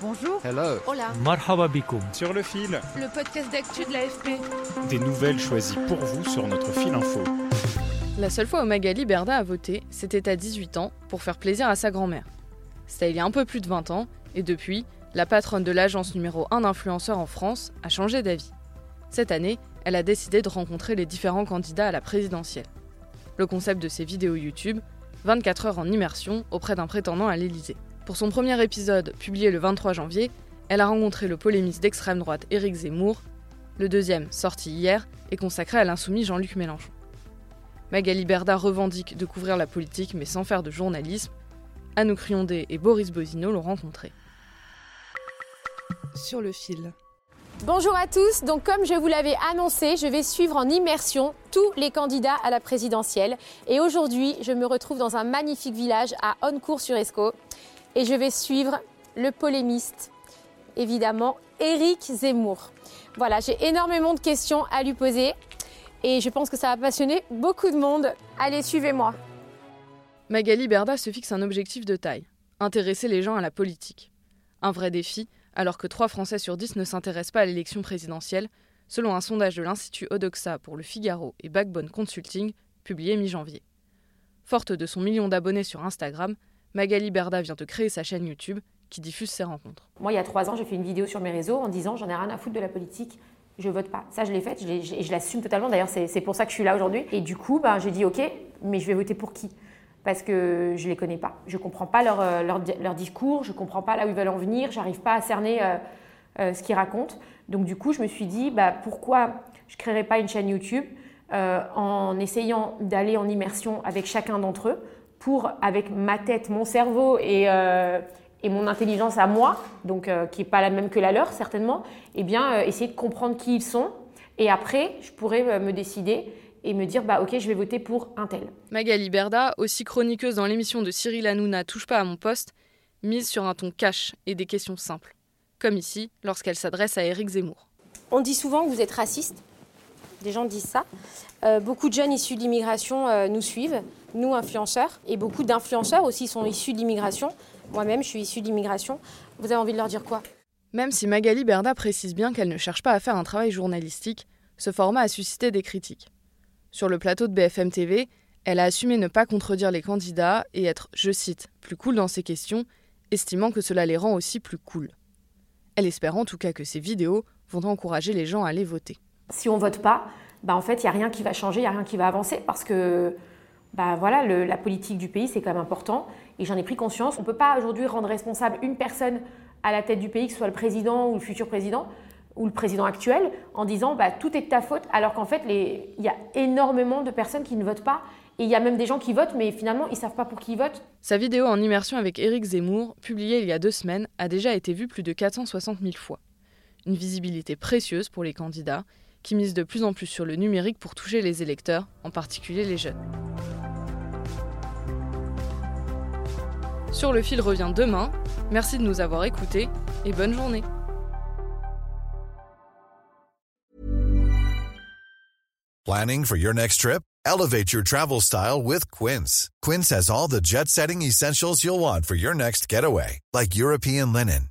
Bonjour. Hello. Hola. Marhaba bikoum. Sur le fil, Le podcast d'actu de l'AFP. des nouvelles choisies pour vous sur notre fil info. La seule fois où Magali Berda a voté, c'était à 18 ans, pour faire plaisir à sa grand-mère. C'était il y a un peu plus de 20 ans, et depuis, la patronne de l'agence numéro 1 d'influenceurs en France a changé d'avis. Cette année, elle a décidé de rencontrer les différents candidats à la présidentielle. Le concept de ses vidéos YouTube 24 heures en immersion auprès d'un prétendant à l'Élysée. Pour son premier épisode, publié le 23 janvier, elle a rencontré le polémiste d'extrême droite Éric Zemmour. Le deuxième, sorti hier, est consacré à l'insoumis Jean-Luc Mélenchon. Magali Berda revendique de couvrir la politique mais sans faire de journalisme. Anouk Riondé et Boris Bozino l'ont rencontré. Sur le fil. Bonjour à tous, donc comme je vous l'avais annoncé, je vais suivre en immersion tous les candidats à la présidentielle. Et aujourd'hui, je me retrouve dans un magnifique village à Honnecourt-sur-Escaut et je vais suivre le polémiste, évidemment, Éric Zemmour. Voilà, j'ai énormément de questions à lui poser et je pense que ça va passionner beaucoup de monde. Allez, suivez-moi. Magali Berda se fixe un objectif de taille intéresser les gens à la politique. Un vrai défi, alors que 3 Français sur 10 ne s'intéressent pas à l'élection présidentielle, selon un sondage de l'Institut Odoxa pour le Figaro et Backbone Consulting, publié mi-janvier. Forte de son million d'abonnés sur Instagram, Magali Berda vient de créer sa chaîne YouTube qui diffuse ses rencontres. Moi, il y a trois ans, j'ai fait une vidéo sur mes réseaux en disant j'en ai rien à foutre de la politique, je vote pas. Ça, je l'ai faite et je l'assume totalement. D'ailleurs, c'est pour ça que je suis là aujourd'hui. Et du coup, ben, j'ai dit ok, mais je vais voter pour qui? Parce que je les connais pas. Je comprends pas leur, euh, discours, je comprends pas là où ils veulent en venir, j'arrive pas à cerner euh, euh, ce qu'ils racontent. Donc, du coup, je me suis dit bah, pourquoi je créerais pas une chaîne YouTube en essayant d'aller en immersion avec chacun d'entre eux pour, avec ma tête, mon cerveau et, euh, et mon intelligence à moi, donc euh, qui n'est pas la même que la leur certainement, eh bien euh, essayer de comprendre qui ils sont. Et après, je pourrais euh, me décider et me dire, bah ok, je vais voter pour un tel. Magali Berda, aussi chroniqueuse dans l'émission de Cyril Hanouna Touche pas à mon poste, mise sur un ton cash et des questions simples. Comme ici, lorsqu'elle s'adresse à Éric Zemmour. On dit souvent que vous êtes raciste. Des gens disent ça. Euh, beaucoup de jeunes issus de l'immigration euh, nous suivent, nous influenceurs, et beaucoup d'influenceurs aussi sont issus de l'immigration. Moi-même, je suis issue de l'immigration. Vous avez envie de leur dire quoi? Même si Magali Berda précise bien qu'elle ne cherche pas à faire un travail journalistique, ce format a suscité des critiques. Sur le plateau de BFM TV, elle a assumé ne pas contredire les candidats et être, je cite, plus cool dans ses questions, estimant que cela les rend aussi plus cool. Elle espère en tout cas que ces vidéos vont encourager les gens à aller voter. Si on vote pas, bah en fait, il n'y a rien qui va changer, il n'y a rien qui va avancer parce que bah voilà, la politique du pays, c'est quand même important. Et j'en ai pris conscience. On ne peut pas aujourd'hui rendre responsable une personne à la tête du pays, que ce soit le président ou le futur président ou le président actuel, en disant bah, tout est de ta faute, alors qu'en fait, il y a énormément de personnes qui ne votent pas. Et il y a même des gens qui votent, mais finalement, ils ne savent pas pour qui ils votent. Sa vidéo en immersion avec Éric Zemmour, publiée il y a deux semaines, a déjà été vue plus de 460 000 fois. Une visibilité précieuse pour les candidats, qui misent de plus en plus sur le numérique pour toucher les électeurs, en particulier les jeunes. Sur le fil revient demain. Merci de nous avoir écoutés et bonne journée. Planning for your next trip? Elevate your travel style with Quince. Quince has all the jet setting essentials you'll want for your next getaway, like European linen,